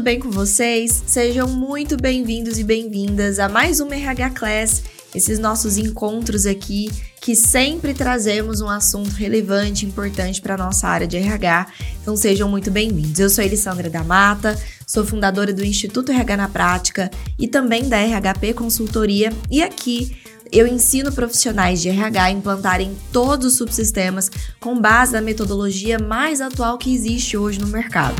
Tudo bem com vocês? Sejam muito bem-vindos e bem-vindas a mais uma RH Class, esses nossos encontros aqui que sempre trazemos um assunto relevante, importante para nossa área de RH. Então sejam muito bem-vindos. Eu sou Elisandra da Mata, sou fundadora do Instituto RH na Prática e também da RHP Consultoria e aqui eu ensino profissionais de RH a implantarem todos os subsistemas com base na metodologia mais atual que existe hoje no mercado.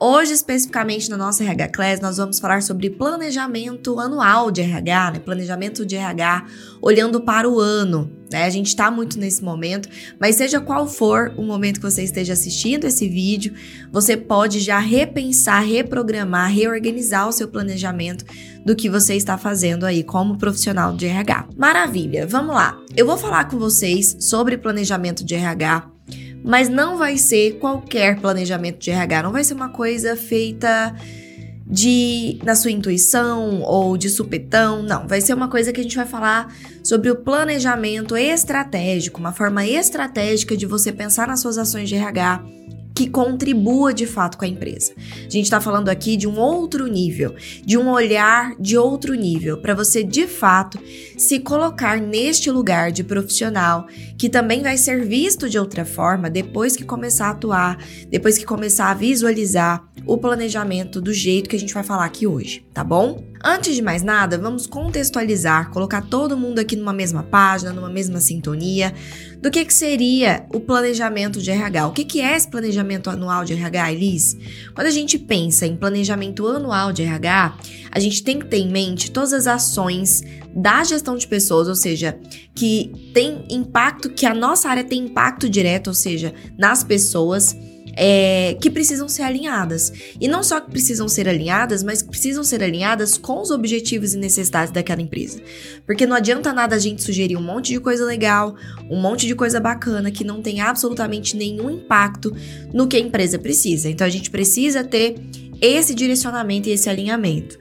Hoje, especificamente na nossa RH Class, nós vamos falar sobre planejamento anual de RH, né? Planejamento de RH olhando para o ano. Né? A gente está muito nesse momento, mas seja qual for o momento que você esteja assistindo esse vídeo, você pode já repensar, reprogramar, reorganizar o seu planejamento do que você está fazendo aí como profissional de RH. Maravilha, vamos lá. Eu vou falar com vocês sobre planejamento de RH mas não vai ser qualquer planejamento de RH, não vai ser uma coisa feita de na sua intuição ou de supetão, não, vai ser uma coisa que a gente vai falar sobre o planejamento estratégico, uma forma estratégica de você pensar nas suas ações de RH que contribua de fato com a empresa. A gente está falando aqui de um outro nível, de um olhar de outro nível, para você de fato se colocar neste lugar de profissional que também vai ser visto de outra forma depois que começar a atuar, depois que começar a visualizar o planejamento do jeito que a gente vai falar aqui hoje, tá bom? Antes de mais nada, vamos contextualizar, colocar todo mundo aqui numa mesma página, numa mesma sintonia, do que, que seria o planejamento de RH. O que, que é esse planejamento anual de RH, Elis? Quando a gente pensa em planejamento anual de RH, a gente tem que ter em mente todas as ações da gestão de pessoas, ou seja, que tem impacto, que a nossa área tem impacto direto, ou seja, nas pessoas é, que precisam ser alinhadas. E não só que precisam ser alinhadas, mas que precisam ser alinhadas com os objetivos e necessidades daquela empresa. Porque não adianta nada a gente sugerir um monte de coisa legal, um monte de coisa bacana que não tem absolutamente nenhum impacto no que a empresa precisa. Então a gente precisa ter esse direcionamento e esse alinhamento.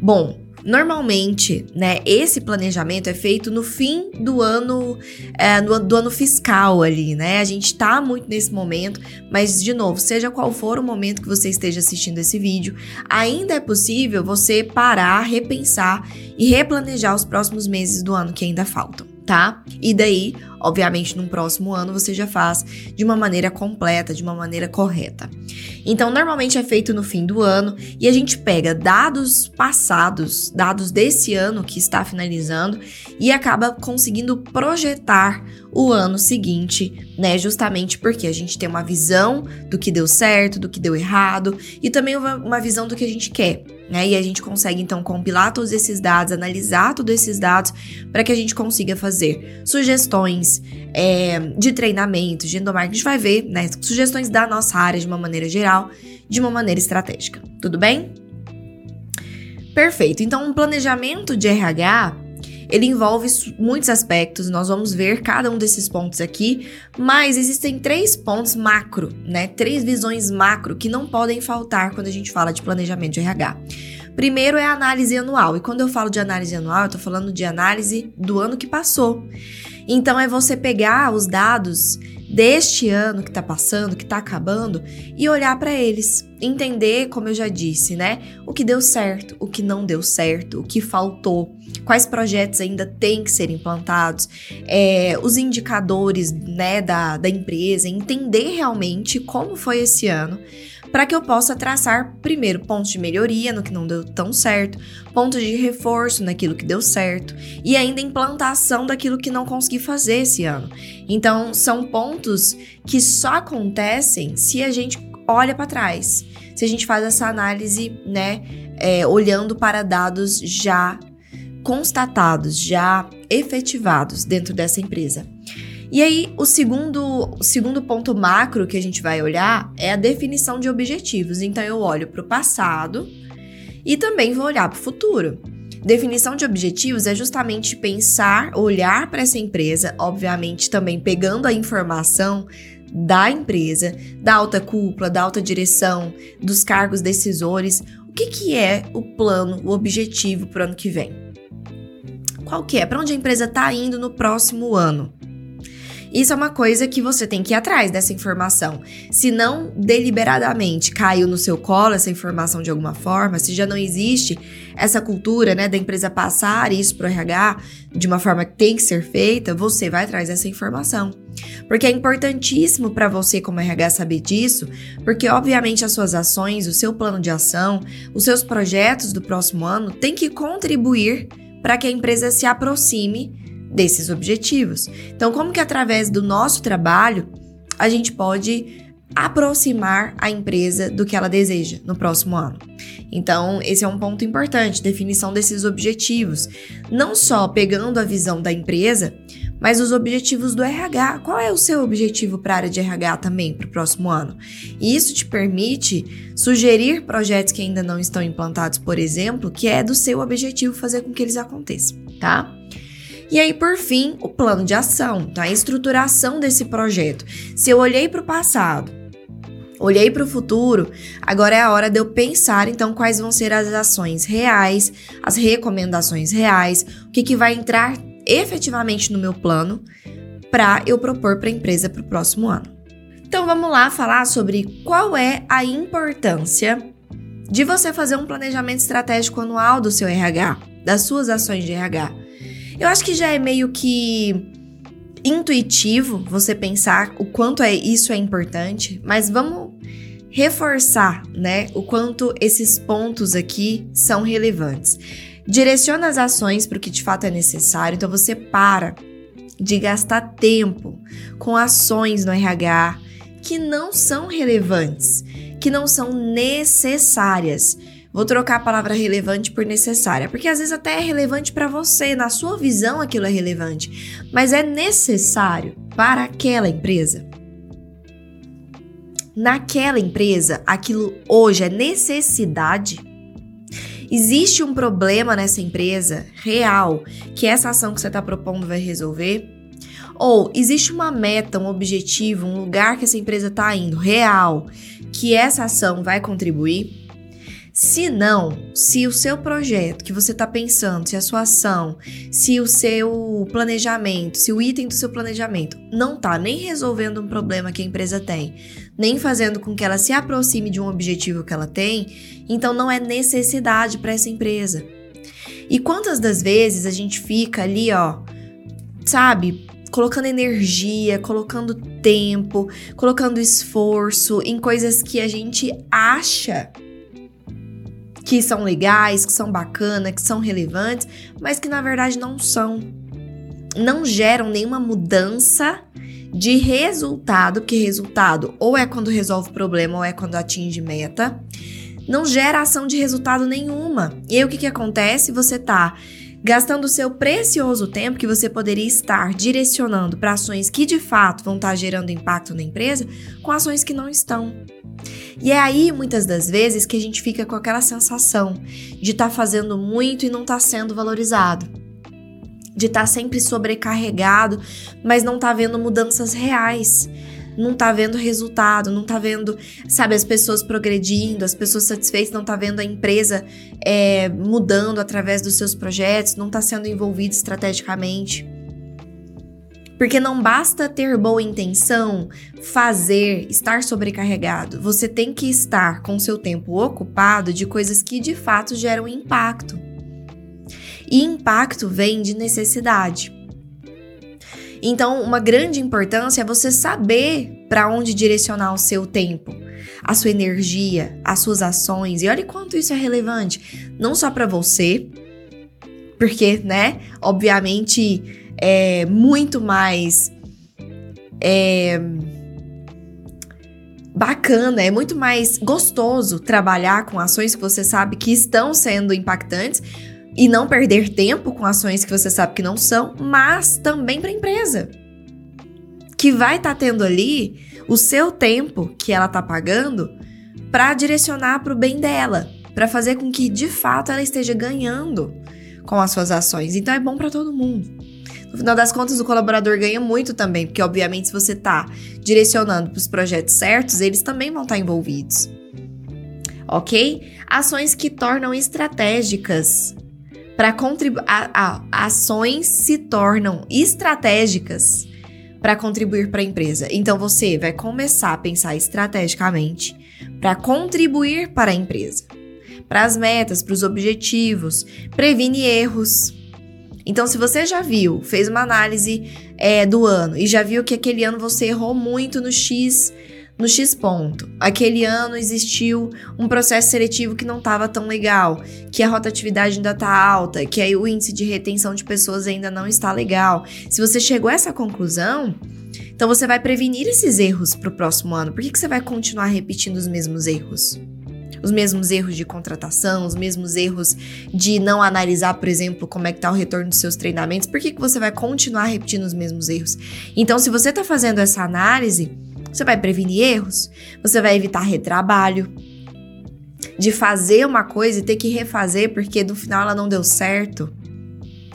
Bom, Normalmente, né, esse planejamento é feito no fim do ano, é, no, do ano fiscal ali, né? A gente tá muito nesse momento, mas de novo, seja qual for o momento que você esteja assistindo esse vídeo, ainda é possível você parar, repensar e replanejar os próximos meses do ano que ainda faltam tá? E daí, obviamente, num próximo ano você já faz de uma maneira completa, de uma maneira correta. Então, normalmente é feito no fim do ano e a gente pega dados passados, dados desse ano que está finalizando e acaba conseguindo projetar o ano seguinte, né? Justamente porque a gente tem uma visão do que deu certo, do que deu errado e também uma visão do que a gente quer né? E a gente consegue então compilar todos esses dados, analisar todos esses dados para que a gente consiga fazer sugestões é, de treinamento, de endomarketing, a gente vai ver, né? Sugestões da nossa área de uma maneira geral, de uma maneira estratégica. Tudo bem? Perfeito. Então, um planejamento de RH ele envolve muitos aspectos, nós vamos ver cada um desses pontos aqui, mas existem três pontos macro, né? Três visões macro que não podem faltar quando a gente fala de planejamento de RH. Primeiro é a análise anual, e quando eu falo de análise anual, eu tô falando de análise do ano que passou. Então é você pegar os dados deste ano que está passando, que está acabando, e olhar para eles, entender, como eu já disse, né, o que deu certo, o que não deu certo, o que faltou, quais projetos ainda têm que ser implantados, é, os indicadores, né, da, da empresa, entender realmente como foi esse ano para que eu possa traçar, primeiro, pontos de melhoria no que não deu tão certo, pontos de reforço naquilo que deu certo e ainda implantação daquilo que não consegui fazer esse ano. Então, são pontos que só acontecem se a gente olha para trás, se a gente faz essa análise, né, é, olhando para dados já constatados, já efetivados dentro dessa empresa. E aí, o segundo, o segundo ponto macro que a gente vai olhar é a definição de objetivos. Então, eu olho para o passado e também vou olhar para o futuro. Definição de objetivos é justamente pensar, olhar para essa empresa, obviamente também pegando a informação da empresa, da alta cúpula, da alta direção, dos cargos decisores, o que, que é o plano, o objetivo para o ano que vem. Qual que é? Para onde a empresa está indo no próximo ano? Isso é uma coisa que você tem que ir atrás dessa informação. Se não deliberadamente caiu no seu colo essa informação de alguma forma, se já não existe essa cultura, né, da empresa passar isso para o RH de uma forma que tem que ser feita, você vai atrás dessa informação. Porque é importantíssimo para você como RH saber disso, porque obviamente as suas ações, o seu plano de ação, os seus projetos do próximo ano têm que contribuir para que a empresa se aproxime desses objetivos. Então, como que através do nosso trabalho a gente pode aproximar a empresa do que ela deseja no próximo ano? Então, esse é um ponto importante, definição desses objetivos. Não só pegando a visão da empresa, mas os objetivos do RH. Qual é o seu objetivo para a área de RH também para o próximo ano? E isso te permite sugerir projetos que ainda não estão implantados, por exemplo, que é do seu objetivo fazer com que eles aconteçam, tá? E aí, por fim, o plano de ação, tá? A estruturação desse projeto. Se eu olhei para o passado, olhei para o futuro, agora é a hora de eu pensar então quais vão ser as ações reais, as recomendações reais, o que, que vai entrar efetivamente no meu plano para eu propor para a empresa para o próximo ano. Então vamos lá falar sobre qual é a importância de você fazer um planejamento estratégico anual do seu RH, das suas ações de RH. Eu acho que já é meio que intuitivo você pensar o quanto é isso é importante, mas vamos reforçar, né, o quanto esses pontos aqui são relevantes. Direciona as ações para o que de fato é necessário, então você para de gastar tempo com ações no RH que não são relevantes, que não são necessárias. Vou trocar a palavra relevante por necessária, porque às vezes até é relevante para você, na sua visão aquilo é relevante, mas é necessário para aquela empresa. Naquela empresa, aquilo hoje é necessidade. Existe um problema nessa empresa real que essa ação que você está propondo vai resolver? Ou existe uma meta, um objetivo, um lugar que essa empresa está indo real que essa ação vai contribuir? Se não, se o seu projeto que você está pensando, se a sua ação, se o seu planejamento, se o item do seu planejamento não está nem resolvendo um problema que a empresa tem, nem fazendo com que ela se aproxime de um objetivo que ela tem, então não é necessidade para essa empresa. E quantas das vezes a gente fica ali, ó, sabe, colocando energia, colocando tempo, colocando esforço em coisas que a gente acha que são legais, que são bacanas, que são relevantes, mas que na verdade não são. Não geram nenhuma mudança de resultado, porque resultado ou é quando resolve problema ou é quando atinge meta. Não gera ação de resultado nenhuma. E aí o que, que acontece? Você tá gastando seu precioso tempo que você poderia estar direcionando para ações que de fato vão estar tá gerando impacto na empresa, com ações que não estão. E é aí, muitas das vezes, que a gente fica com aquela sensação de estar tá fazendo muito e não estar tá sendo valorizado. De estar tá sempre sobrecarregado, mas não tá vendo mudanças reais. Não tá vendo resultado, não tá vendo, sabe, as pessoas progredindo, as pessoas satisfeitas, não tá vendo a empresa é, mudando através dos seus projetos, não tá sendo envolvido estrategicamente. Porque não basta ter boa intenção, fazer, estar sobrecarregado. Você tem que estar com seu tempo ocupado de coisas que de fato geram impacto. E impacto vem de necessidade. Então, uma grande importância é você saber para onde direcionar o seu tempo, a sua energia, as suas ações. E olha quanto isso é relevante, não só para você, porque, né, obviamente é muito mais é, bacana, é muito mais gostoso trabalhar com ações que você sabe que estão sendo impactantes, e não perder tempo com ações que você sabe que não são, mas também para a empresa. Que vai estar tá tendo ali o seu tempo que ela tá pagando para direcionar para o bem dela, para fazer com que de fato ela esteja ganhando com as suas ações. Então é bom para todo mundo. No final das contas, o colaborador ganha muito também, porque obviamente se você está direcionando para os projetos certos, eles também vão estar tá envolvidos. Ok? Ações que tornam estratégicas para contribuir. Ações se tornam estratégicas para contribuir para a empresa. Então você vai começar a pensar estrategicamente para contribuir para a empresa, para as metas, para os objetivos, previne erros. Então, se você já viu, fez uma análise é, do ano e já viu que aquele ano você errou muito no X no X ponto. Aquele ano existiu um processo seletivo que não estava tão legal, que a rotatividade ainda está alta, que aí o índice de retenção de pessoas ainda não está legal. Se você chegou a essa conclusão, então você vai prevenir esses erros para o próximo ano. Por que, que você vai continuar repetindo os mesmos erros? Os mesmos erros de contratação, os mesmos erros de não analisar, por exemplo, como é que tá o retorno dos seus treinamentos. Por que, que você vai continuar repetindo os mesmos erros? Então, se você está fazendo essa análise, você vai prevenir erros, você vai evitar retrabalho, de fazer uma coisa e ter que refazer porque no final ela não deu certo.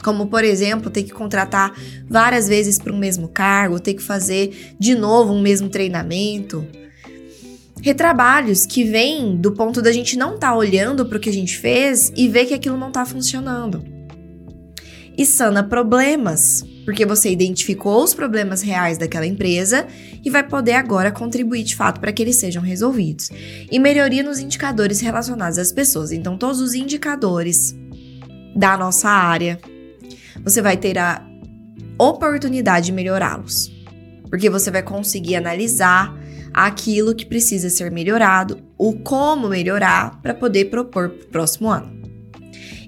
Como, por exemplo, ter que contratar várias vezes para um mesmo cargo, ter que fazer de novo um mesmo treinamento. Retrabalhos que vêm do ponto da gente não estar tá olhando para o que a gente fez e ver que aquilo não está funcionando. E sana problemas porque você identificou os problemas reais daquela empresa e vai poder agora contribuir de fato para que eles sejam resolvidos. E melhoria nos indicadores relacionados às pessoas. Então, todos os indicadores da nossa área, você vai ter a oportunidade de melhorá-los. Porque você vai conseguir analisar aquilo que precisa ser melhorado, o como melhorar para poder propor para o próximo ano.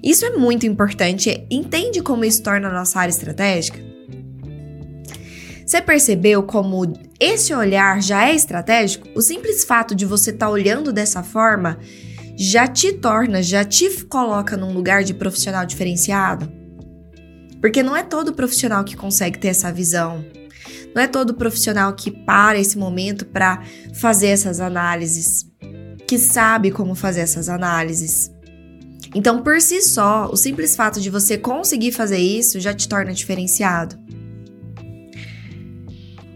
Isso é muito importante. Entende como isso torna a nossa área estratégica? Você percebeu como esse olhar já é estratégico? O simples fato de você estar tá olhando dessa forma já te torna, já te coloca num lugar de profissional diferenciado? Porque não é todo profissional que consegue ter essa visão. Não é todo profissional que para esse momento para fazer essas análises, que sabe como fazer essas análises. Então, por si só, o simples fato de você conseguir fazer isso já te torna diferenciado.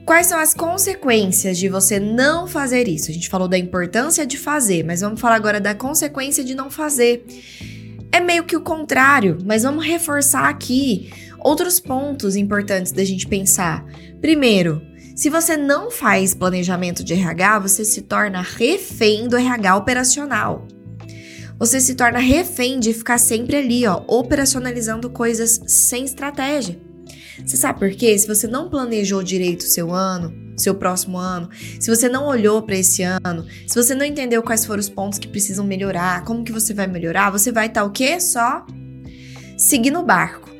Quais são as consequências de você não fazer isso? A gente falou da importância de fazer, mas vamos falar agora da consequência de não fazer. É meio que o contrário, mas vamos reforçar aqui outros pontos importantes da gente pensar. Primeiro, se você não faz planejamento de RH, você se torna refém do RH operacional. Você se torna refém de ficar sempre ali, ó, operacionalizando coisas sem estratégia. Você sabe por quê? Se você não planejou direito o seu ano, seu próximo ano, se você não olhou para esse ano, se você não entendeu quais foram os pontos que precisam melhorar, como que você vai melhorar, você vai estar tá, o quê? Só seguindo o barco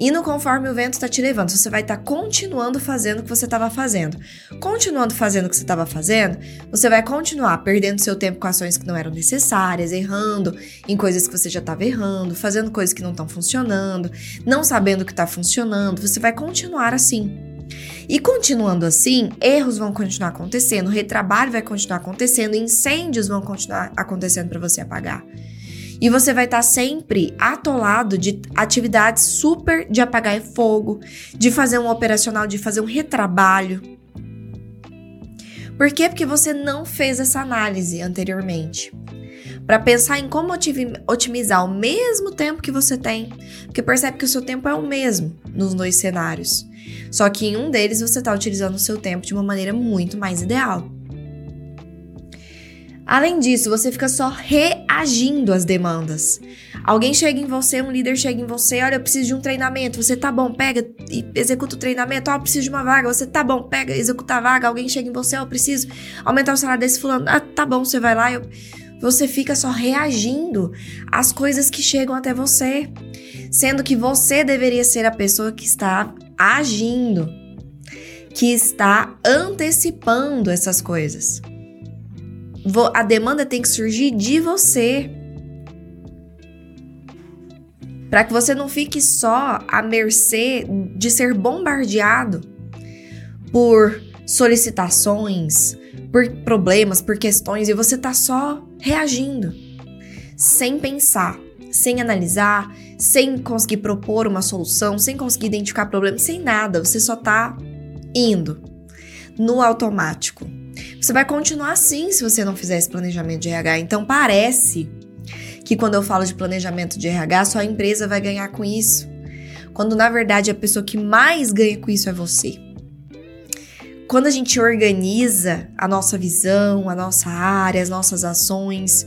indo conforme o vento está te levando. Você vai estar tá continuando fazendo o que você estava fazendo. Continuando fazendo o que você estava fazendo, você vai continuar perdendo seu tempo com ações que não eram necessárias, errando em coisas que você já estava errando, fazendo coisas que não estão funcionando, não sabendo o que está funcionando. Você vai continuar assim. E continuando assim, erros vão continuar acontecendo, retrabalho vai continuar acontecendo, incêndios vão continuar acontecendo para você apagar. E você vai estar tá sempre atolado de atividades super de apagar fogo, de fazer um operacional, de fazer um retrabalho. Por quê? Porque você não fez essa análise anteriormente. Para pensar em como otimizar o mesmo tempo que você tem, porque percebe que o seu tempo é o mesmo nos dois cenários. Só que em um deles você está utilizando o seu tempo de uma maneira muito mais ideal. Além disso, você fica só reagindo às demandas. Alguém chega em você, um líder chega em você, olha, eu preciso de um treinamento. Você tá bom, pega e executa o treinamento. Ó, oh, eu preciso de uma vaga. Você tá bom, pega, executa a vaga. Alguém chega em você, ó, oh, eu preciso aumentar o salário desse fulano. Ah, tá bom, você vai lá, eu... você fica só reagindo às coisas que chegam até você, sendo que você deveria ser a pessoa que está agindo, que está antecipando essas coisas a demanda tem que surgir de você. para que você não fique só à mercê de ser bombardeado por solicitações, por problemas, por questões e você tá só reagindo, sem pensar, sem analisar, sem conseguir propor uma solução, sem conseguir identificar problemas, sem nada, você só tá indo no automático. Você vai continuar assim se você não fizer esse planejamento de RH. Então parece que quando eu falo de planejamento de RH, só a empresa vai ganhar com isso. Quando na verdade a pessoa que mais ganha com isso é você. Quando a gente organiza a nossa visão, a nossa área, as nossas ações,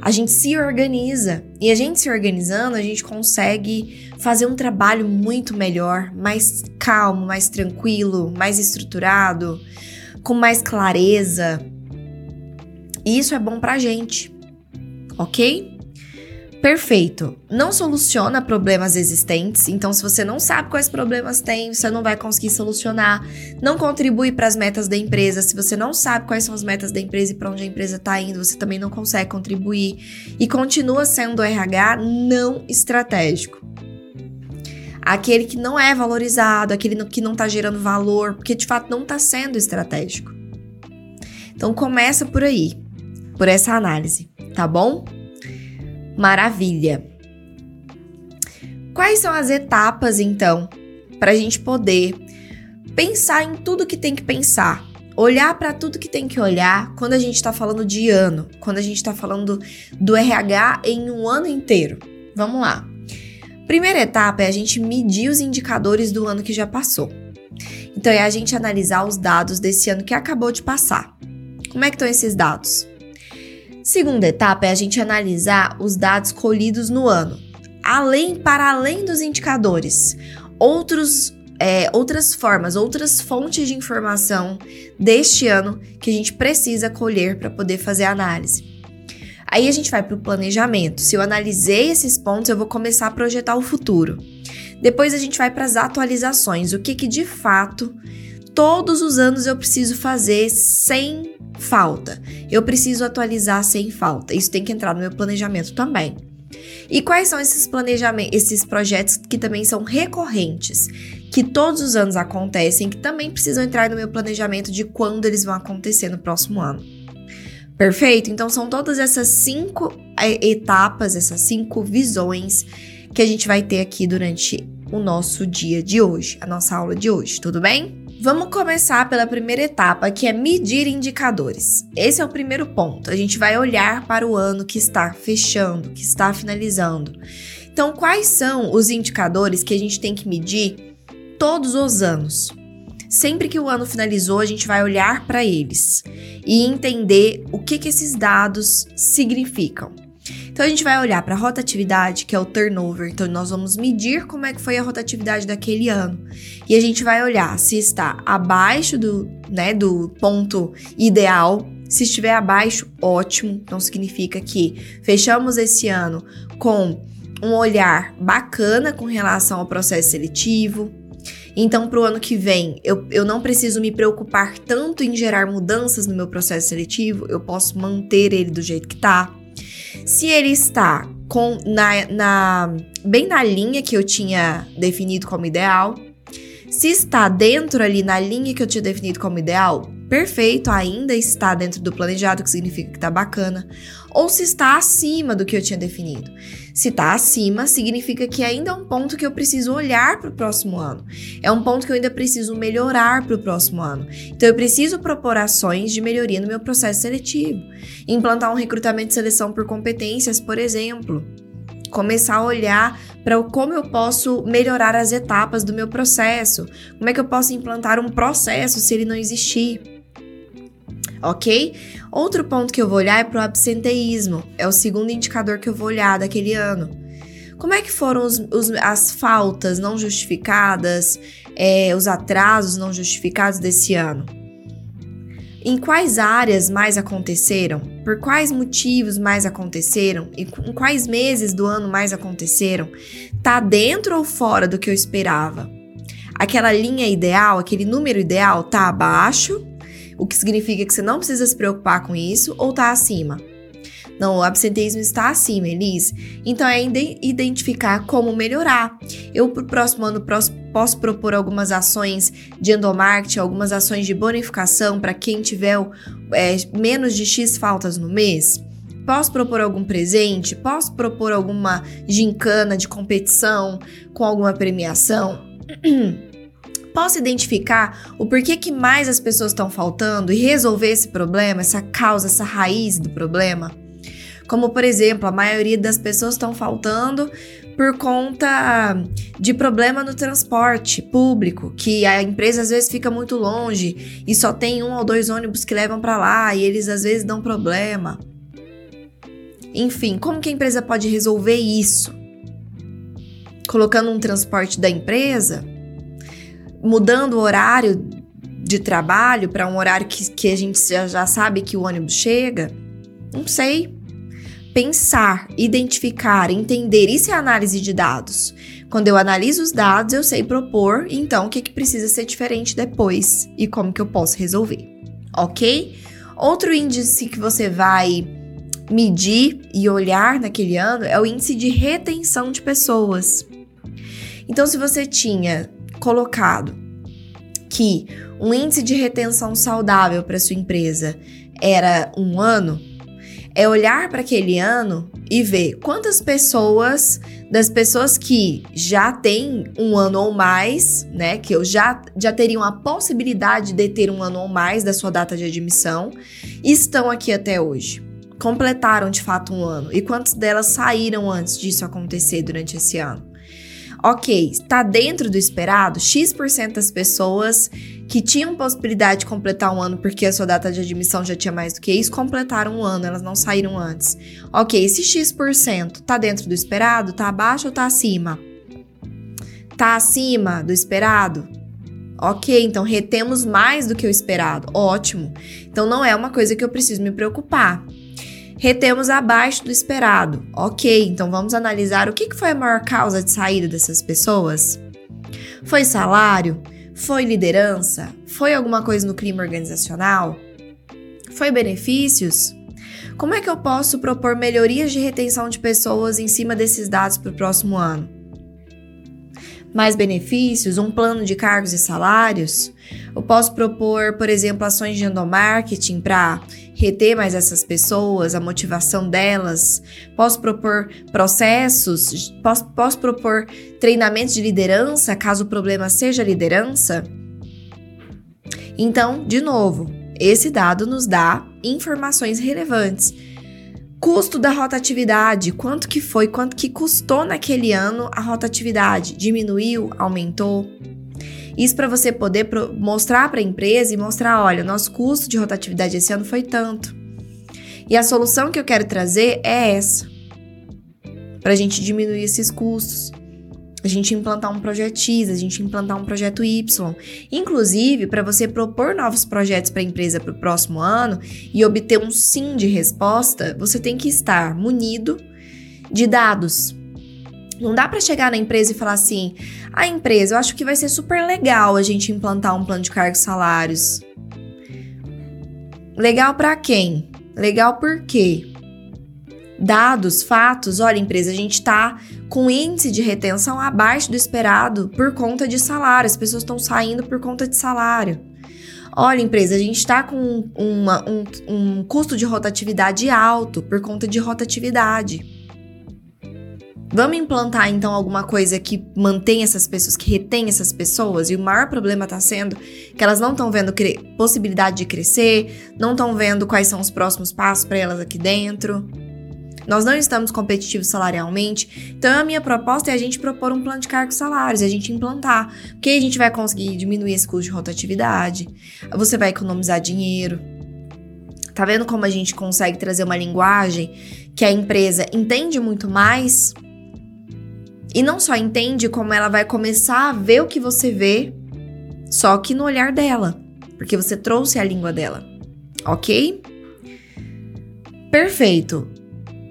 a gente se organiza. E a gente se organizando, a gente consegue fazer um trabalho muito melhor, mais calmo, mais tranquilo, mais estruturado, com mais clareza. E isso é bom pra gente, ok? perfeito. Não soluciona problemas existentes, então se você não sabe quais problemas tem, você não vai conseguir solucionar. Não contribui para as metas da empresa. Se você não sabe quais são as metas da empresa e para onde a empresa está indo, você também não consegue contribuir e continua sendo RH não estratégico. Aquele que não é valorizado, aquele que não está gerando valor, porque de fato não está sendo estratégico. Então começa por aí, por essa análise, tá bom? Maravilha! Quais são as etapas, então, para a gente poder pensar em tudo que tem que pensar, olhar para tudo que tem que olhar quando a gente está falando de ano, quando a gente está falando do RH em um ano inteiro? Vamos lá. Primeira etapa é a gente medir os indicadores do ano que já passou. Então é a gente analisar os dados desse ano que acabou de passar. Como é que estão esses dados? Segunda etapa é a gente analisar os dados colhidos no ano, além para além dos indicadores, outros é, outras formas, outras fontes de informação deste ano que a gente precisa colher para poder fazer a análise. Aí a gente vai para o planejamento. Se eu analisei esses pontos, eu vou começar a projetar o futuro. Depois a gente vai para as atualizações, o que, que de fato todos os anos eu preciso fazer sem falta. Eu preciso atualizar sem falta. Isso tem que entrar no meu planejamento também. E quais são esses planejamentos, esses projetos que também são recorrentes, que todos os anos acontecem, que também precisam entrar no meu planejamento de quando eles vão acontecer no próximo ano. Perfeito? Então são todas essas cinco é, etapas, essas cinco visões que a gente vai ter aqui durante o nosso dia de hoje, a nossa aula de hoje, tudo bem? Vamos começar pela primeira etapa, que é medir indicadores. Esse é o primeiro ponto. A gente vai olhar para o ano que está fechando, que está finalizando. Então, quais são os indicadores que a gente tem que medir todos os anos? Sempre que o ano finalizou, a gente vai olhar para eles e entender o que, que esses dados significam. Então a gente vai olhar para a rotatividade, que é o turnover. Então nós vamos medir como é que foi a rotatividade daquele ano. E a gente vai olhar se está abaixo do, né, do ponto ideal. Se estiver abaixo, ótimo. Então significa que fechamos esse ano com um olhar bacana com relação ao processo seletivo, então, para o ano que vem, eu, eu não preciso me preocupar tanto em gerar mudanças no meu processo seletivo, eu posso manter ele do jeito que está. Se ele está com na, na bem na linha que eu tinha definido como ideal, se está dentro ali na linha que eu tinha definido como ideal, perfeito, ainda está dentro do planejado, que significa que está bacana, ou se está acima do que eu tinha definido. Se está acima, significa que ainda é um ponto que eu preciso olhar para o próximo ano. É um ponto que eu ainda preciso melhorar para o próximo ano. Então, eu preciso propor ações de melhoria no meu processo seletivo. Implantar um recrutamento de seleção por competências, por exemplo começar a olhar para como eu posso melhorar as etapas do meu processo, como é que eu posso implantar um processo se ele não existir ok? Outro ponto que eu vou olhar é para o absenteísmo, é o segundo indicador que eu vou olhar daquele ano. Como é que foram os, os, as faltas não justificadas, é, os atrasos não justificados desse ano? Em quais áreas mais aconteceram? Por quais motivos mais aconteceram? E em quais meses do ano mais aconteceram? Tá dentro ou fora do que eu esperava? Aquela linha ideal, aquele número ideal, tá abaixo o que significa que você não precisa se preocupar com isso ou tá acima. Não, o absenteísmo está acima, Elise. Então é identificar como melhorar. Eu, pro próximo ano, posso propor algumas ações de endomarketing, algumas ações de bonificação para quem tiver é, menos de X faltas no mês. Posso propor algum presente? Posso propor alguma gincana de competição com alguma premiação? Posso identificar o porquê que mais as pessoas estão faltando e resolver esse problema, essa causa, essa raiz do problema? Como, por exemplo, a maioria das pessoas estão faltando por conta de problema no transporte público, que a empresa às vezes fica muito longe e só tem um ou dois ônibus que levam para lá e eles às vezes dão problema. Enfim, como que a empresa pode resolver isso? Colocando um transporte da empresa, mudando o horário de trabalho para um horário que, que a gente já, já sabe que o ônibus chega? Não sei. Pensar, identificar, entender, isso é análise de dados. Quando eu analiso os dados, eu sei propor, então, o que, que precisa ser diferente depois e como que eu posso resolver, ok? Outro índice que você vai medir e olhar naquele ano é o índice de retenção de pessoas. Então, se você tinha colocado que um índice de retenção saudável para sua empresa era um ano, é olhar para aquele ano e ver quantas pessoas, das pessoas que já têm um ano ou mais, né, que eu já, já teriam a possibilidade de ter um ano ou mais da sua data de admissão, estão aqui até hoje completaram de fato um ano e quantas delas saíram antes disso acontecer durante esse ano. Ok, está dentro do esperado? X% das pessoas que tinham possibilidade de completar um ano porque a sua data de admissão já tinha mais do que isso, completaram um ano, elas não saíram antes. Ok, esse X% está dentro do esperado? Está abaixo ou está acima? Está acima do esperado? Ok, então retemos mais do que o esperado. Ótimo. Então não é uma coisa que eu preciso me preocupar retemos abaixo do esperado. Ok, então vamos analisar o que foi a maior causa de saída dessas pessoas? Foi salário? Foi liderança? Foi alguma coisa no clima organizacional? Foi benefícios? Como é que eu posso propor melhorias de retenção de pessoas em cima desses dados para o próximo ano? mais benefícios, um plano de cargos e salários. Eu posso propor, por exemplo, ações de endomarketing para reter mais essas pessoas, a motivação delas. Posso propor processos, posso, posso propor treinamentos de liderança, caso o problema seja liderança. Então, de novo, esse dado nos dá informações relevantes Custo da rotatividade, quanto que foi, quanto que custou naquele ano a rotatividade? Diminuiu, aumentou? Isso para você poder mostrar para a empresa e mostrar, olha, nosso custo de rotatividade esse ano foi tanto. E a solução que eu quero trazer é essa. Para a gente diminuir esses custos a gente implantar um projeto X, a gente implantar um projeto Y. Inclusive, para você propor novos projetos para a empresa para o próximo ano e obter um sim de resposta, você tem que estar munido de dados. Não dá para chegar na empresa e falar assim: "A empresa, eu acho que vai ser super legal a gente implantar um plano de cargos salários". Legal para quem? Legal por quê? dados, fatos, olha, empresa, a gente está com índice de retenção abaixo do esperado por conta de salário, as pessoas estão saindo por conta de salário. Olha, empresa, a gente está com uma, um, um custo de rotatividade alto por conta de rotatividade. Vamos implantar então alguma coisa que mantém essas pessoas, que retém essas pessoas? E o maior problema está sendo que elas não estão vendo possibilidade de crescer, não estão vendo quais são os próximos passos para elas aqui dentro. Nós não estamos competitivos salarialmente, então a minha proposta é a gente propor um plano de cargos salários, a gente implantar, porque a gente vai conseguir diminuir esse custo de rotatividade, você vai economizar dinheiro. Tá vendo como a gente consegue trazer uma linguagem que a empresa entende muito mais? E não só entende, como ela vai começar a ver o que você vê, só que no olhar dela, porque você trouxe a língua dela, ok? Perfeito.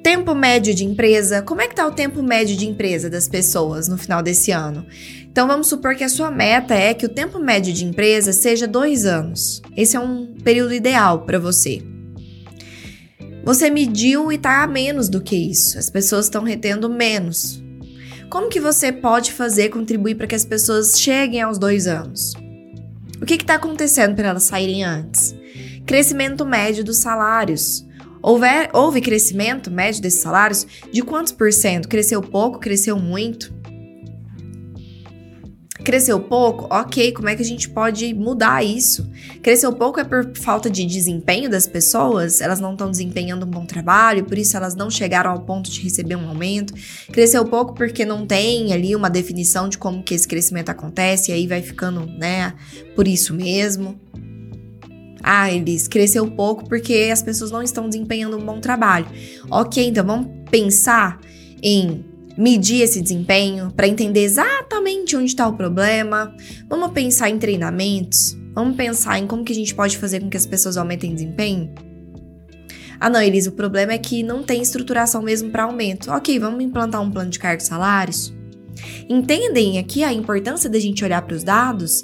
Tempo médio de empresa. Como é que tá o tempo médio de empresa das pessoas no final desse ano? Então vamos supor que a sua meta é que o tempo médio de empresa seja dois anos. Esse é um período ideal para você. Você mediu e tá a menos do que isso. As pessoas estão retendo menos. Como que você pode fazer contribuir para que as pessoas cheguem aos dois anos? O que está acontecendo para elas saírem antes? Crescimento médio dos salários. Houve, crescimento médio desses salários? De quantos por cento? Cresceu pouco? Cresceu muito? Cresceu pouco? Ok, como é que a gente pode mudar isso? Cresceu pouco é por falta de desempenho das pessoas? Elas não estão desempenhando um bom trabalho, por isso elas não chegaram ao ponto de receber um aumento? Cresceu pouco porque não tem ali uma definição de como que esse crescimento acontece e aí vai ficando, né, por isso mesmo? Ah, eles cresceu pouco porque as pessoas não estão desempenhando um bom trabalho. Ok, então vamos pensar em medir esse desempenho para entender exatamente onde está o problema. Vamos pensar em treinamentos. Vamos pensar em como que a gente pode fazer com que as pessoas aumentem desempenho. Ah, não, Elisa, o problema é que não tem estruturação mesmo para aumento. Ok, vamos implantar um plano de cargos e salários? Entendem aqui a importância da gente olhar para os dados?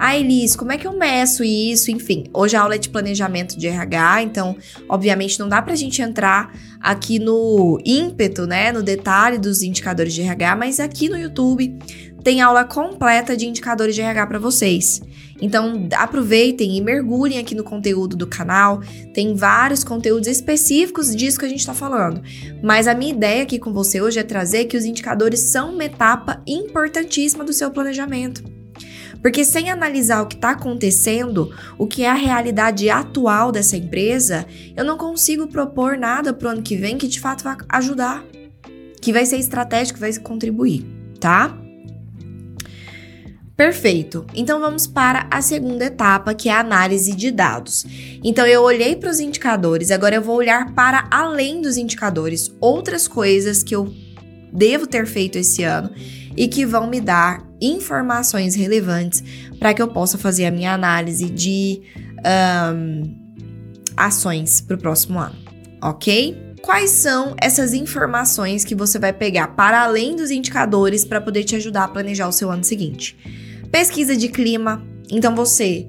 Ah, Elis, como é que eu meço isso? Enfim, hoje a aula é de planejamento de RH, então, obviamente, não dá pra gente entrar aqui no ímpeto, né, no detalhe dos indicadores de RH, mas aqui no YouTube tem aula completa de indicadores de RH para vocês. Então, aproveitem e mergulhem aqui no conteúdo do canal. Tem vários conteúdos específicos disso que a gente está falando. Mas a minha ideia aqui com você hoje é trazer que os indicadores são uma etapa importantíssima do seu planejamento. Porque sem analisar o que está acontecendo, o que é a realidade atual dessa empresa, eu não consigo propor nada para o ano que vem que de fato vai ajudar, que vai ser estratégico, vai contribuir, tá? Perfeito. Então vamos para a segunda etapa, que é a análise de dados. Então eu olhei para os indicadores, agora eu vou olhar para além dos indicadores, outras coisas que eu devo ter feito esse ano e que vão me dar informações relevantes para que eu possa fazer a minha análise de um, ações para o próximo ano, ok? Quais são essas informações que você vai pegar para além dos indicadores para poder te ajudar a planejar o seu ano seguinte? Pesquisa de clima. Então você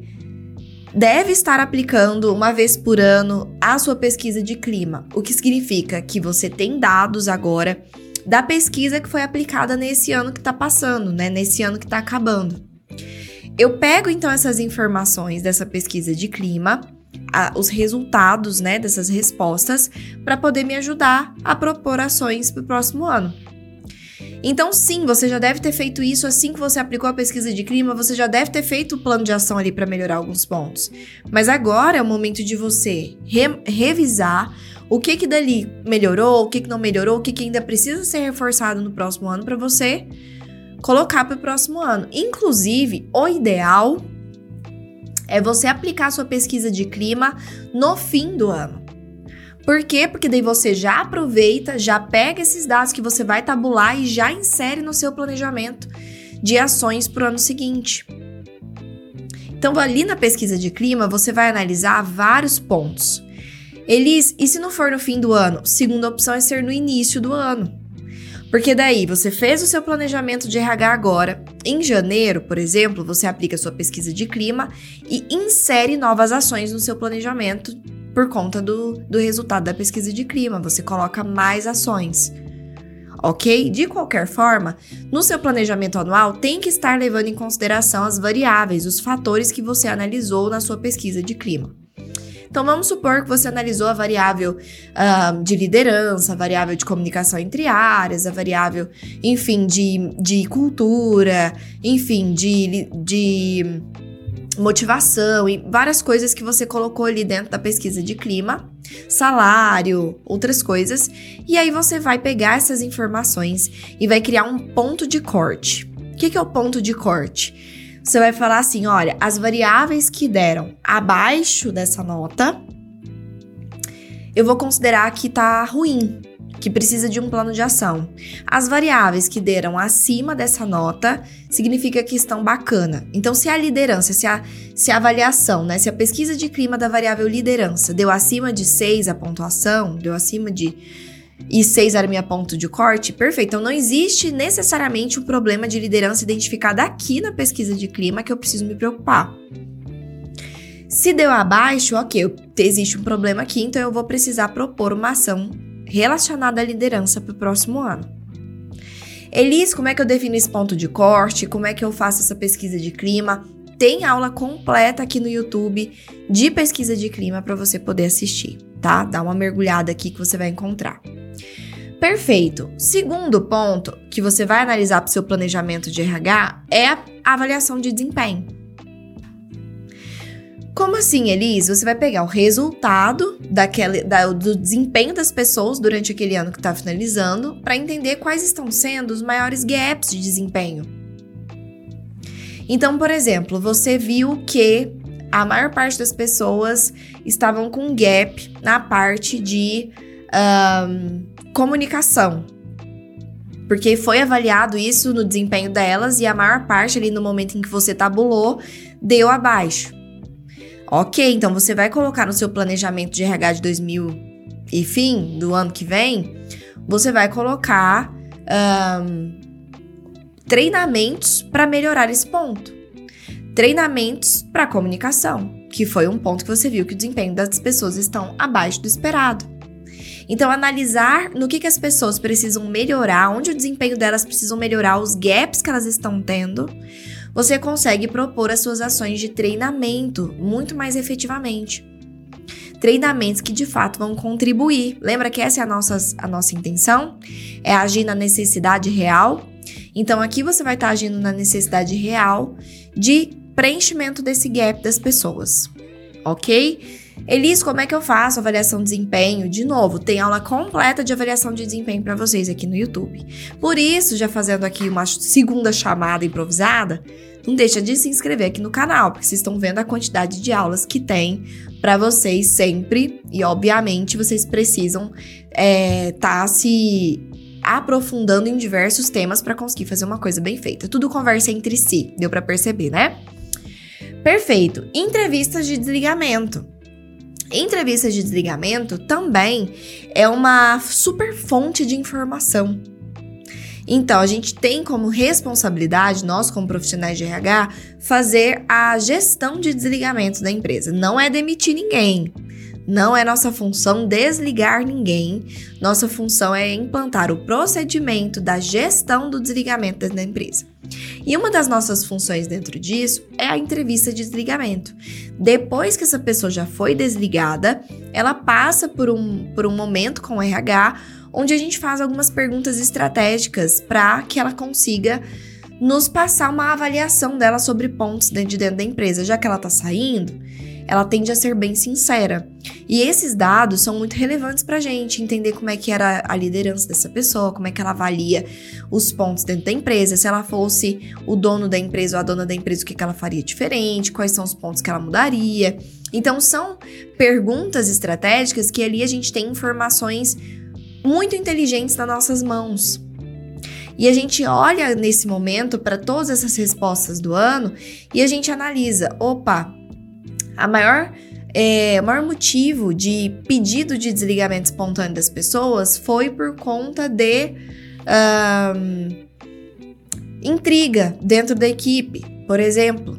deve estar aplicando uma vez por ano a sua pesquisa de clima, o que significa que você tem dados agora da pesquisa que foi aplicada nesse ano que está passando, né? Nesse ano que está acabando. Eu pego então essas informações dessa pesquisa de clima, a, os resultados, né, dessas respostas, para poder me ajudar a propor ações para o próximo ano. Então, sim, você já deve ter feito isso assim que você aplicou a pesquisa de clima, você já deve ter feito o plano de ação ali para melhorar alguns pontos. Mas agora é o momento de você re revisar o que que dali melhorou, o que que não melhorou, o que que ainda precisa ser reforçado no próximo ano para você colocar para o próximo ano. Inclusive, o ideal é você aplicar sua pesquisa de clima no fim do ano. Por quê? Porque daí você já aproveita, já pega esses dados que você vai tabular e já insere no seu planejamento de ações para o ano seguinte. Então, ali na pesquisa de clima, você vai analisar vários pontos. Elis, e se não for no fim do ano? Segunda opção é ser no início do ano. Porque daí você fez o seu planejamento de RH agora. Em janeiro, por exemplo, você aplica sua pesquisa de clima e insere novas ações no seu planejamento por conta do, do resultado da pesquisa de clima. Você coloca mais ações. Ok? De qualquer forma, no seu planejamento anual tem que estar levando em consideração as variáveis, os fatores que você analisou na sua pesquisa de clima. Então vamos supor que você analisou a variável uh, de liderança, a variável de comunicação entre áreas, a variável, enfim, de, de cultura, enfim, de, de motivação e várias coisas que você colocou ali dentro da pesquisa de clima, salário, outras coisas. E aí você vai pegar essas informações e vai criar um ponto de corte. O que, que é o ponto de corte? Você vai falar assim: olha, as variáveis que deram abaixo dessa nota, eu vou considerar que tá ruim, que precisa de um plano de ação. As variáveis que deram acima dessa nota significa que estão bacana. Então, se a liderança, se a, se a avaliação, né, se a pesquisa de clima da variável liderança deu acima de 6 a pontuação, deu acima de e 6 era minha ponto de corte, perfeito. Então não existe necessariamente um problema de liderança identificado aqui na pesquisa de clima que eu preciso me preocupar. Se deu abaixo, ok, existe um problema aqui, então eu vou precisar propor uma ação relacionada à liderança para o próximo ano. Elis, como é que eu defino esse ponto de corte? Como é que eu faço essa pesquisa de clima? Tem aula completa aqui no YouTube de pesquisa de clima para você poder assistir, tá? Dá uma mergulhada aqui que você vai encontrar. Perfeito. Segundo ponto que você vai analisar para o seu planejamento de RH é a avaliação de desempenho. Como assim, Elis? Você vai pegar o resultado daquele, da, do desempenho das pessoas durante aquele ano que está finalizando para entender quais estão sendo os maiores gaps de desempenho. Então, por exemplo, você viu que a maior parte das pessoas estavam com gap na parte de um, comunicação. Porque foi avaliado isso no desempenho delas e a maior parte ali no momento em que você tabulou deu abaixo. Ok, então você vai colocar no seu planejamento de RH de 2000 e fim do ano que vem, você vai colocar um, treinamentos para melhorar esse ponto. Treinamentos para comunicação, que foi um ponto que você viu que o desempenho das pessoas estão abaixo do esperado. Então, analisar no que, que as pessoas precisam melhorar, onde o desempenho delas precisam melhorar, os gaps que elas estão tendo, você consegue propor as suas ações de treinamento muito mais efetivamente. Treinamentos que de fato vão contribuir. Lembra que essa é a nossa, a nossa intenção? É agir na necessidade real. Então aqui você vai estar agindo na necessidade real de preenchimento desse gap das pessoas, ok? Elis, como é que eu faço avaliação de desempenho? De novo, tem aula completa de avaliação de desempenho para vocês aqui no YouTube. Por isso, já fazendo aqui uma segunda chamada improvisada, não deixa de se inscrever aqui no canal, porque vocês estão vendo a quantidade de aulas que tem para vocês sempre. E, obviamente, vocês precisam estar é, tá se aprofundando em diversos temas para conseguir fazer uma coisa bem feita. Tudo conversa entre si, deu para perceber, né? Perfeito. Entrevistas de desligamento. Entrevista de desligamento também é uma super fonte de informação. Então, a gente tem como responsabilidade, nós como profissionais de RH, fazer a gestão de desligamento da empresa. Não é demitir ninguém. Não é nossa função desligar ninguém. Nossa função é implantar o procedimento da gestão do desligamento da empresa. E uma das nossas funções dentro disso é a entrevista de desligamento. Depois que essa pessoa já foi desligada, ela passa por um, por um momento com o RH onde a gente faz algumas perguntas estratégicas para que ela consiga nos passar uma avaliação dela sobre pontos dentro de dentro da empresa, já que ela está saindo ela tende a ser bem sincera. E esses dados são muito relevantes para a gente entender como é que era a liderança dessa pessoa, como é que ela avalia os pontos dentro da empresa, se ela fosse o dono da empresa ou a dona da empresa, o que, que ela faria diferente, quais são os pontos que ela mudaria. Então, são perguntas estratégicas que ali a gente tem informações muito inteligentes nas nossas mãos. E a gente olha nesse momento para todas essas respostas do ano e a gente analisa: opa, a maior, é, o maior motivo de pedido de desligamento espontâneo das pessoas foi por conta de um, intriga dentro da equipe. Por exemplo,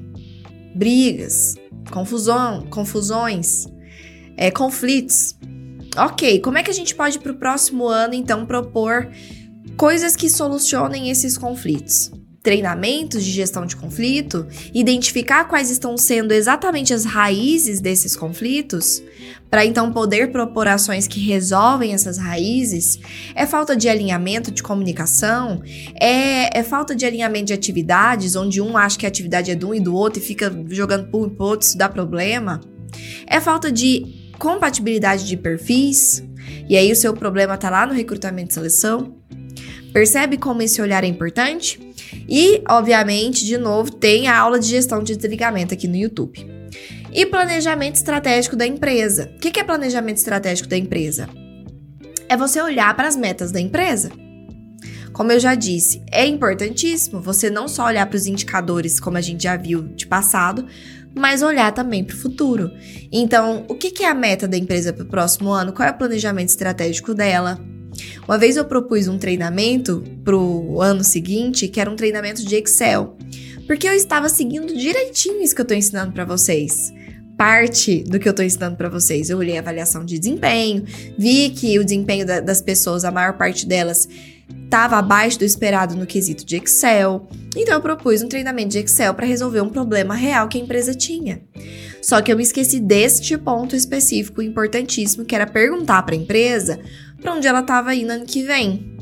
brigas, confusão, confusões, é, conflitos. Ok, como é que a gente pode para o próximo ano então propor coisas que solucionem esses conflitos? Treinamentos de gestão de conflito, identificar quais estão sendo exatamente as raízes desses conflitos, para então poder propor ações que resolvem essas raízes, é falta de alinhamento de comunicação, é, é falta de alinhamento de atividades, onde um acha que a atividade é de um e do outro e fica jogando por outro, isso dá problema, é falta de compatibilidade de perfis, e aí o seu problema está lá no recrutamento e seleção. Percebe como esse olhar é importante? E, obviamente, de novo, tem a aula de gestão de desligamento aqui no YouTube. E planejamento estratégico da empresa. O que é planejamento estratégico da empresa? É você olhar para as metas da empresa. Como eu já disse, é importantíssimo você não só olhar para os indicadores, como a gente já viu de passado, mas olhar também para o futuro. Então, o que é a meta da empresa para o próximo ano? Qual é o planejamento estratégico dela? Uma vez eu propus um treinamento para o ano seguinte, que era um treinamento de Excel, porque eu estava seguindo direitinho isso que eu estou ensinando para vocês. parte do que eu tô ensinando para vocês. Eu olhei a avaliação de desempenho, vi que o desempenho da, das pessoas, a maior parte delas, estava abaixo do esperado no quesito de Excel. Então eu propus um treinamento de Excel para resolver um problema real que a empresa tinha. Só que eu me esqueci deste ponto específico importantíssimo, que era perguntar para a empresa para onde ela estava indo ano que vem.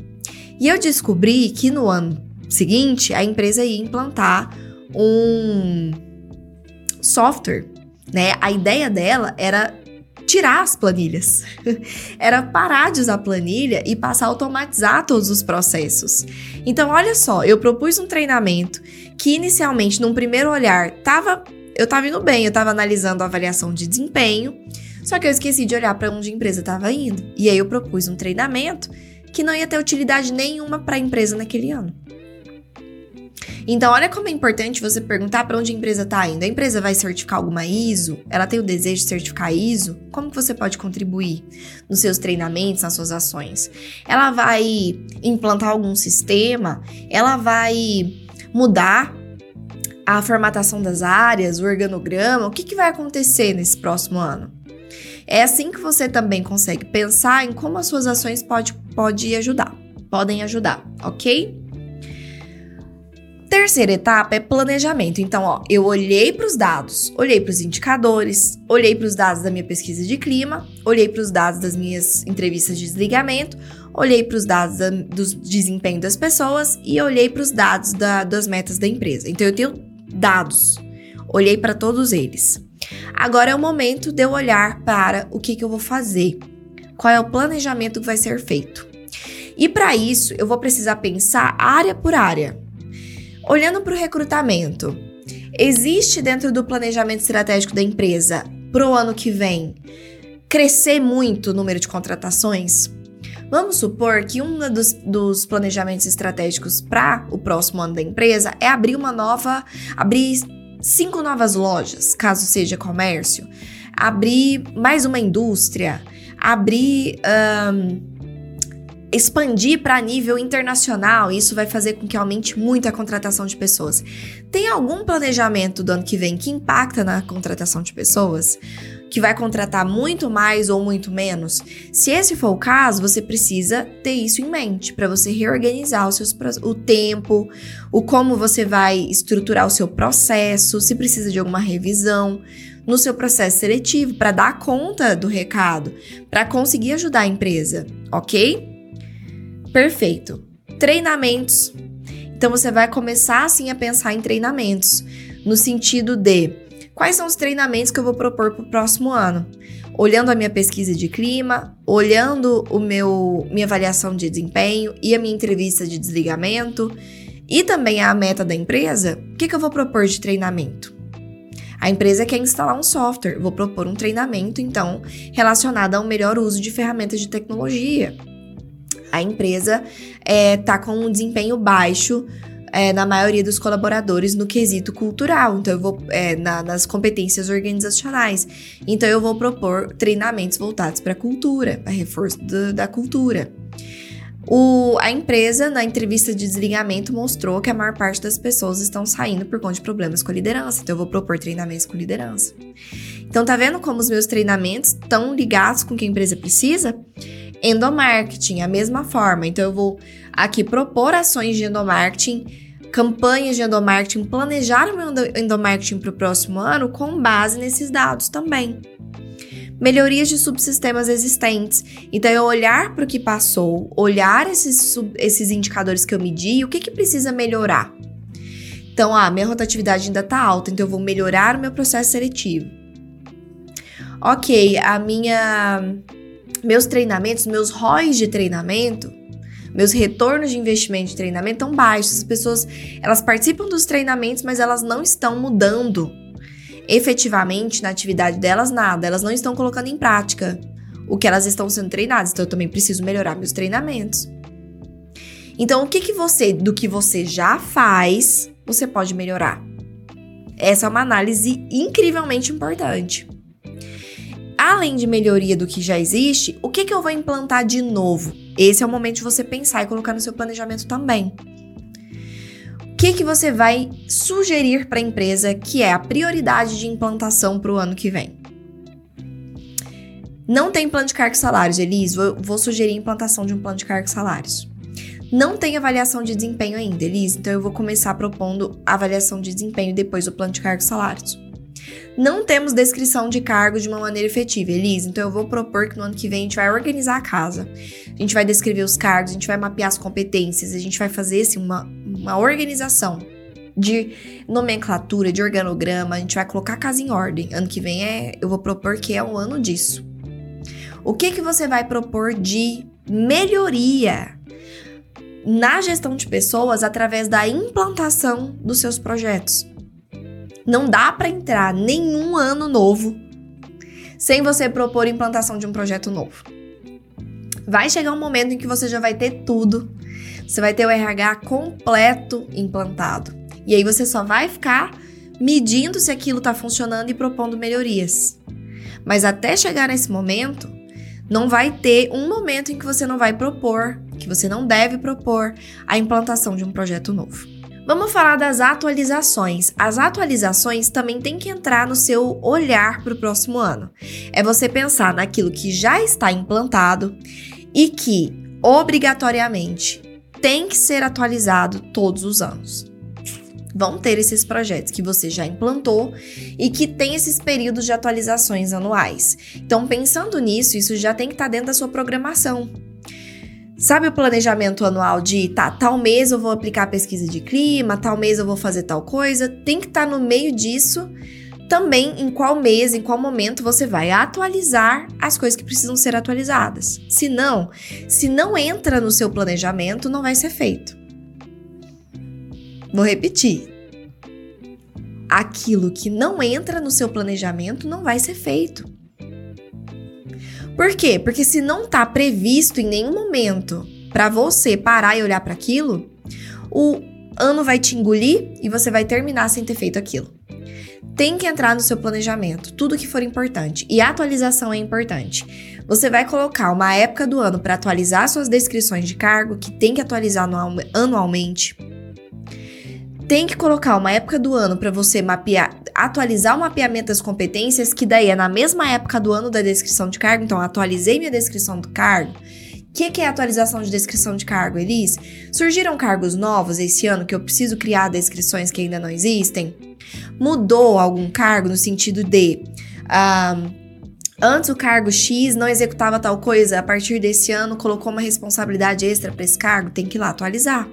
E eu descobri que no ano seguinte a empresa ia implantar um software, né? A ideia dela era tirar as planilhas. Era parar de usar planilha e passar a automatizar todos os processos. Então, olha só, eu propus um treinamento que inicialmente, num primeiro olhar, tava, eu estava indo bem, eu estava analisando a avaliação de desempenho, só que eu esqueci de olhar para onde a empresa estava indo. E aí eu propus um treinamento que não ia ter utilidade nenhuma para a empresa naquele ano. Então, olha como é importante você perguntar para onde a empresa está indo. A empresa vai certificar alguma ISO? Ela tem o desejo de certificar ISO? Como você pode contribuir nos seus treinamentos, nas suas ações? Ela vai implantar algum sistema? Ela vai mudar a formatação das áreas, o organograma? O que, que vai acontecer nesse próximo ano? É assim que você também consegue pensar em como as suas ações pode, pode ajudar, podem ajudar, ok? Terceira etapa é planejamento. Então, ó, eu olhei para os dados, olhei para os indicadores, olhei para os dados da minha pesquisa de clima, olhei para os dados das minhas entrevistas de desligamento, olhei para os dados da, do desempenho das pessoas e olhei para os dados da, das metas da empresa. Então, eu tenho dados, olhei para todos eles. Agora é o momento de eu olhar para o que, que eu vou fazer, qual é o planejamento que vai ser feito. E para isso, eu vou precisar pensar área por área. Olhando para o recrutamento, existe dentro do planejamento estratégico da empresa para o ano que vem crescer muito o número de contratações? Vamos supor que um dos, dos planejamentos estratégicos para o próximo ano da empresa é abrir uma nova, abrir cinco novas lojas, caso seja comércio, abrir mais uma indústria, abrir um, expandir para nível internacional, isso vai fazer com que aumente muito a contratação de pessoas. Tem algum planejamento do ano que vem que impacta na contratação de pessoas? Que vai contratar muito mais ou muito menos? Se esse for o caso, você precisa ter isso em mente para você reorganizar os seus, o tempo, o como você vai estruturar o seu processo, se precisa de alguma revisão no seu processo seletivo para dar conta do recado, para conseguir ajudar a empresa, ok? Perfeito. Treinamentos. Então você vai começar assim a pensar em treinamentos, no sentido de quais são os treinamentos que eu vou propor para o próximo ano. Olhando a minha pesquisa de clima, olhando o meu minha avaliação de desempenho e a minha entrevista de desligamento e também a meta da empresa, o que, que eu vou propor de treinamento? A empresa quer instalar um software, vou propor um treinamento, então, relacionado a um melhor uso de ferramentas de tecnologia a empresa está é, com um desempenho baixo é, na maioria dos colaboradores no quesito cultural, então eu vou é, na, nas competências organizacionais. Então eu vou propor treinamentos voltados para a cultura, para reforço do, da cultura. O, a empresa, na entrevista de desligamento, mostrou que a maior parte das pessoas estão saindo por conta de problemas com a liderança. Então, eu vou propor treinamentos com liderança. Então, tá vendo como os meus treinamentos estão ligados com o que a empresa precisa? Endomarketing, a mesma forma. Então, eu vou aqui propor ações de endomarketing, campanhas de endomarketing, planejar o meu endomarketing para o próximo ano com base nesses dados também. Melhorias de subsistemas existentes. Então, eu olhar para o que passou, olhar esses, esses indicadores que eu medi, o que, que precisa melhorar. Então, ah, minha rotatividade ainda está alta, então eu vou melhorar o meu processo seletivo. Ok, a minha meus treinamentos, meus ROIs de treinamento, meus retornos de investimento de treinamento estão baixos. As pessoas, elas participam dos treinamentos, mas elas não estão mudando efetivamente na atividade delas nada. Elas não estão colocando em prática o que elas estão sendo treinadas. Então eu também preciso melhorar meus treinamentos. Então, o que que você, do que você já faz, você pode melhorar? Essa é uma análise incrivelmente importante além de melhoria do que já existe, o que, que eu vou implantar de novo? Esse é o momento de você pensar e colocar no seu planejamento também. que, que você vai sugerir para a empresa que é a prioridade de implantação para o ano que vem? Não tem plano de cargos salários, Elis. Vou, vou sugerir a implantação de um plano de cargos salários. Não tem avaliação de desempenho ainda, Elis, então eu vou começar propondo avaliação de desempenho depois do plano de cargos salários. Não temos descrição de cargo de uma maneira efetiva, Elisa, então eu vou propor que no ano que vem a gente vai organizar a casa. A gente vai descrever os cargos, a gente vai mapear as competências, a gente vai fazer assim, uma, uma organização de nomenclatura, de organograma, a gente vai colocar a casa em ordem. Ano que vem é, eu vou propor que é um ano disso. O que que você vai propor de melhoria na gestão de pessoas através da implantação dos seus projetos? Não dá para entrar nenhum ano novo sem você propor implantação de um projeto novo. Vai chegar um momento em que você já vai ter tudo. Você vai ter o RH completo implantado. E aí você só vai ficar medindo se aquilo está funcionando e propondo melhorias. Mas até chegar nesse momento, não vai ter um momento em que você não vai propor, que você não deve propor a implantação de um projeto novo. Vamos falar das atualizações. As atualizações também têm que entrar no seu olhar para o próximo ano. É você pensar naquilo que já está implantado e que, obrigatoriamente, tem que ser atualizado todos os anos. Vão ter esses projetos que você já implantou e que tem esses períodos de atualizações anuais. Então, pensando nisso, isso já tem que estar dentro da sua programação. Sabe o planejamento anual de tá, tal mês eu vou aplicar a pesquisa de clima, tal mês eu vou fazer tal coisa? Tem que estar tá no meio disso também em qual mês, em qual momento você vai atualizar as coisas que precisam ser atualizadas. Se não, se não entra no seu planejamento, não vai ser feito. Vou repetir. Aquilo que não entra no seu planejamento não vai ser feito. Por quê? Porque se não está previsto em nenhum momento para você parar e olhar para aquilo, o ano vai te engolir e você vai terminar sem ter feito aquilo. Tem que entrar no seu planejamento, tudo que for importante. E a atualização é importante. Você vai colocar uma época do ano para atualizar suas descrições de cargo, que tem que atualizar anualmente tem que colocar uma época do ano para você mapear, atualizar o mapeamento das competências, que daí é na mesma época do ano da descrição de cargo. Então, atualizei minha descrição do cargo. O que, que, é atualização de descrição de cargo, Elis? Surgiram cargos novos esse ano que eu preciso criar descrições que ainda não existem? Mudou algum cargo no sentido de. Antes o cargo X não executava tal coisa, a partir desse ano colocou uma responsabilidade extra para esse cargo? Tem que ir lá atualizar.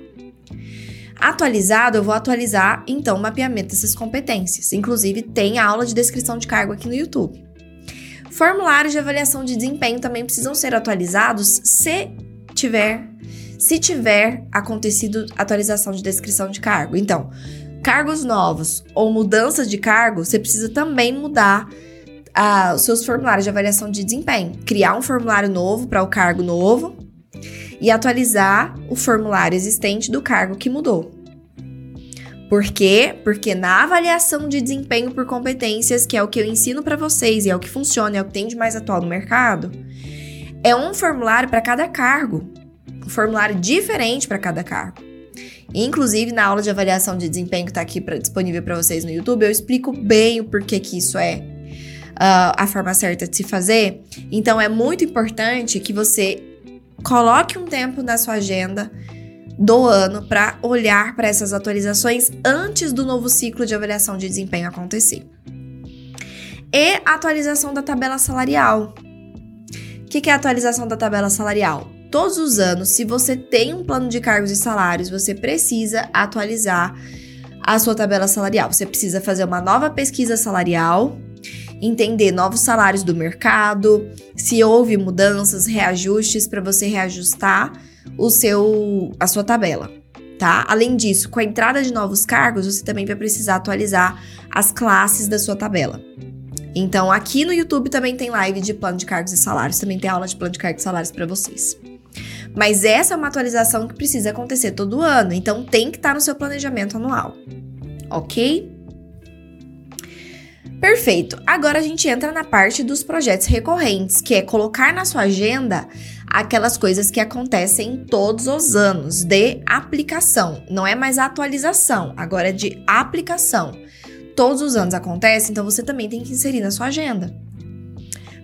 Atualizado, eu vou atualizar então o mapeamento dessas competências. Inclusive, tem a aula de descrição de cargo aqui no YouTube. Formulários de avaliação de desempenho também precisam ser atualizados se tiver se tiver acontecido atualização de descrição de cargo. Então, cargos novos ou mudanças de cargo, você precisa também mudar uh, os seus formulários de avaliação de desempenho. Criar um formulário novo para o cargo novo e atualizar o formulário existente do cargo que mudou. Por quê? Porque na avaliação de desempenho por competências, que é o que eu ensino para vocês e é o que funciona, é o que tem de mais atual no mercado, é um formulário para cada cargo, um formulário diferente para cada cargo. Inclusive, na aula de avaliação de desempenho que está aqui pra, disponível para vocês no YouTube, eu explico bem o porquê que isso é uh, a forma certa de se fazer. Então, é muito importante que você coloque um tempo na sua agenda do ano para olhar para essas atualizações antes do novo ciclo de avaliação de desempenho acontecer. E atualização da tabela salarial. O que, que é a atualização da tabela salarial? Todos os anos, se você tem um plano de cargos e salários, você precisa atualizar a sua tabela salarial. Você precisa fazer uma nova pesquisa salarial entender novos salários do mercado, se houve mudanças, reajustes para você reajustar o seu a sua tabela, tá? Além disso, com a entrada de novos cargos, você também vai precisar atualizar as classes da sua tabela. Então, aqui no YouTube também tem live de plano de cargos e salários, também tem aula de plano de cargos e salários para vocês. Mas essa é uma atualização que precisa acontecer todo ano, então tem que estar tá no seu planejamento anual. OK? Perfeito. Agora a gente entra na parte dos projetos recorrentes, que é colocar na sua agenda aquelas coisas que acontecem todos os anos de aplicação. Não é mais atualização, agora é de aplicação. Todos os anos acontece, então você também tem que inserir na sua agenda.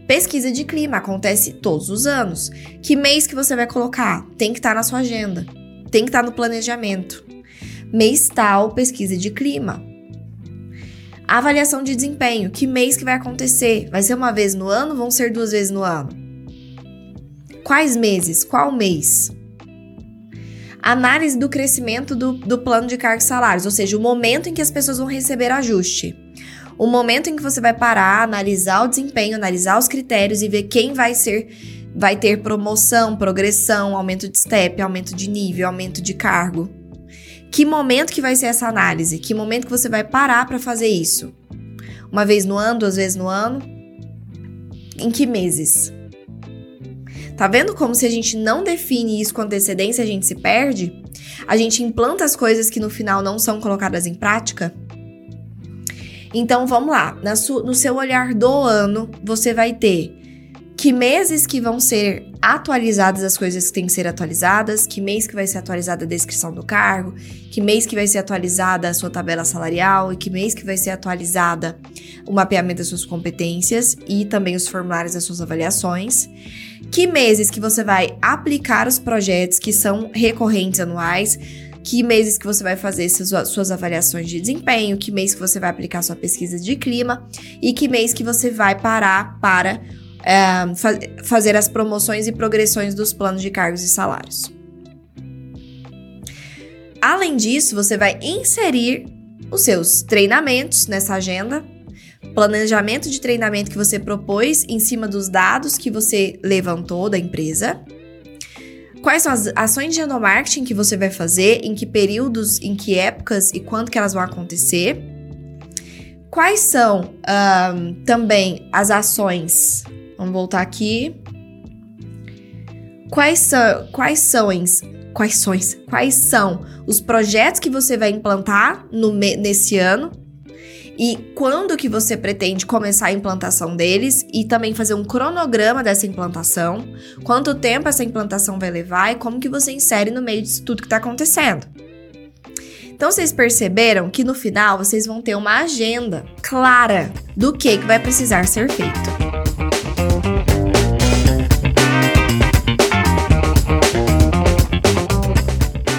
Pesquisa de clima acontece todos os anos. Que mês que você vai colocar? Tem que estar tá na sua agenda. Tem que estar tá no planejamento. Mês tal, pesquisa de clima. Avaliação de desempenho. Que mês que vai acontecer? Vai ser uma vez no ano? Vão ser duas vezes no ano? Quais meses? Qual mês? Análise do crescimento do, do plano de cargos e salários, ou seja, o momento em que as pessoas vão receber ajuste. O momento em que você vai parar, analisar o desempenho, analisar os critérios e ver quem vai ser vai ter promoção, progressão, aumento de step, aumento de nível, aumento de cargo. Que momento que vai ser essa análise? Que momento que você vai parar para fazer isso? Uma vez no ano, duas vezes no ano? Em que meses? Tá vendo como se a gente não define isso com antecedência, a gente se perde? A gente implanta as coisas que no final não são colocadas em prática? Então vamos lá, no seu olhar do ano, você vai ter que meses que vão ser atualizadas as coisas que têm que ser atualizadas, que mês que vai ser atualizada a descrição do cargo, que mês que vai ser atualizada a sua tabela salarial e que mês que vai ser atualizada o mapeamento das suas competências e também os formulários das suas avaliações. Que meses que você vai aplicar os projetos que são recorrentes anuais, que meses que você vai fazer suas, suas avaliações de desempenho, que mês que você vai aplicar sua pesquisa de clima e que mês que você vai parar para é, fa fazer as promoções e progressões dos planos de cargos e salários. Além disso, você vai inserir os seus treinamentos nessa agenda, planejamento de treinamento que você propôs em cima dos dados que você levantou da empresa. Quais são as ações de endomarketing que você vai fazer, em que períodos, em que épocas e quando que elas vão acontecer. Quais são um, também as ações Vamos voltar aqui. Quais são, quais são, quais são, quais são os projetos que você vai implantar no, nesse ano e quando que você pretende começar a implantação deles e também fazer um cronograma dessa implantação, quanto tempo essa implantação vai levar e como que você insere no meio disso tudo que está acontecendo. Então vocês perceberam que no final vocês vão ter uma agenda clara do que, que vai precisar ser feito.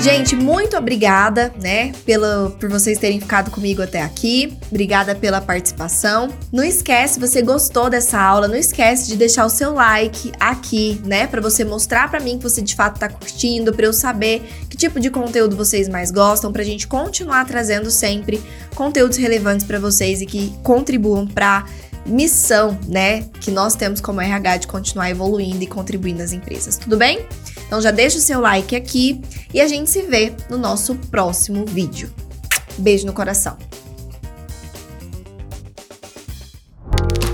Gente, muito obrigada, né, pelo, por vocês terem ficado comigo até aqui. Obrigada pela participação. Não esquece, você gostou dessa aula, não esquece de deixar o seu like aqui, né, para você mostrar para mim que você de fato tá curtindo, para eu saber que tipo de conteúdo vocês mais gostam, pra gente continuar trazendo sempre conteúdos relevantes para vocês e que contribuam para missão, né, que nós temos como RH de continuar evoluindo e contribuindo nas empresas. Tudo bem? Então já deixa o seu like aqui e a gente se vê no nosso próximo vídeo. Beijo no coração.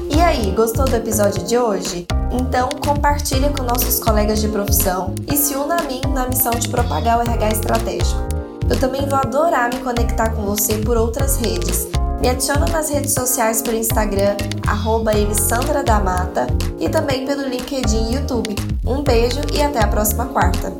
E aí, gostou do episódio de hoje? Então compartilha com nossos colegas de profissão e se una a mim na missão de propagar o RH estratégico. Eu também vou adorar me conectar com você por outras redes me adiciona nas redes sociais pelo Instagram, arroba e também pelo LinkedIn e YouTube. Um beijo e até a próxima quarta!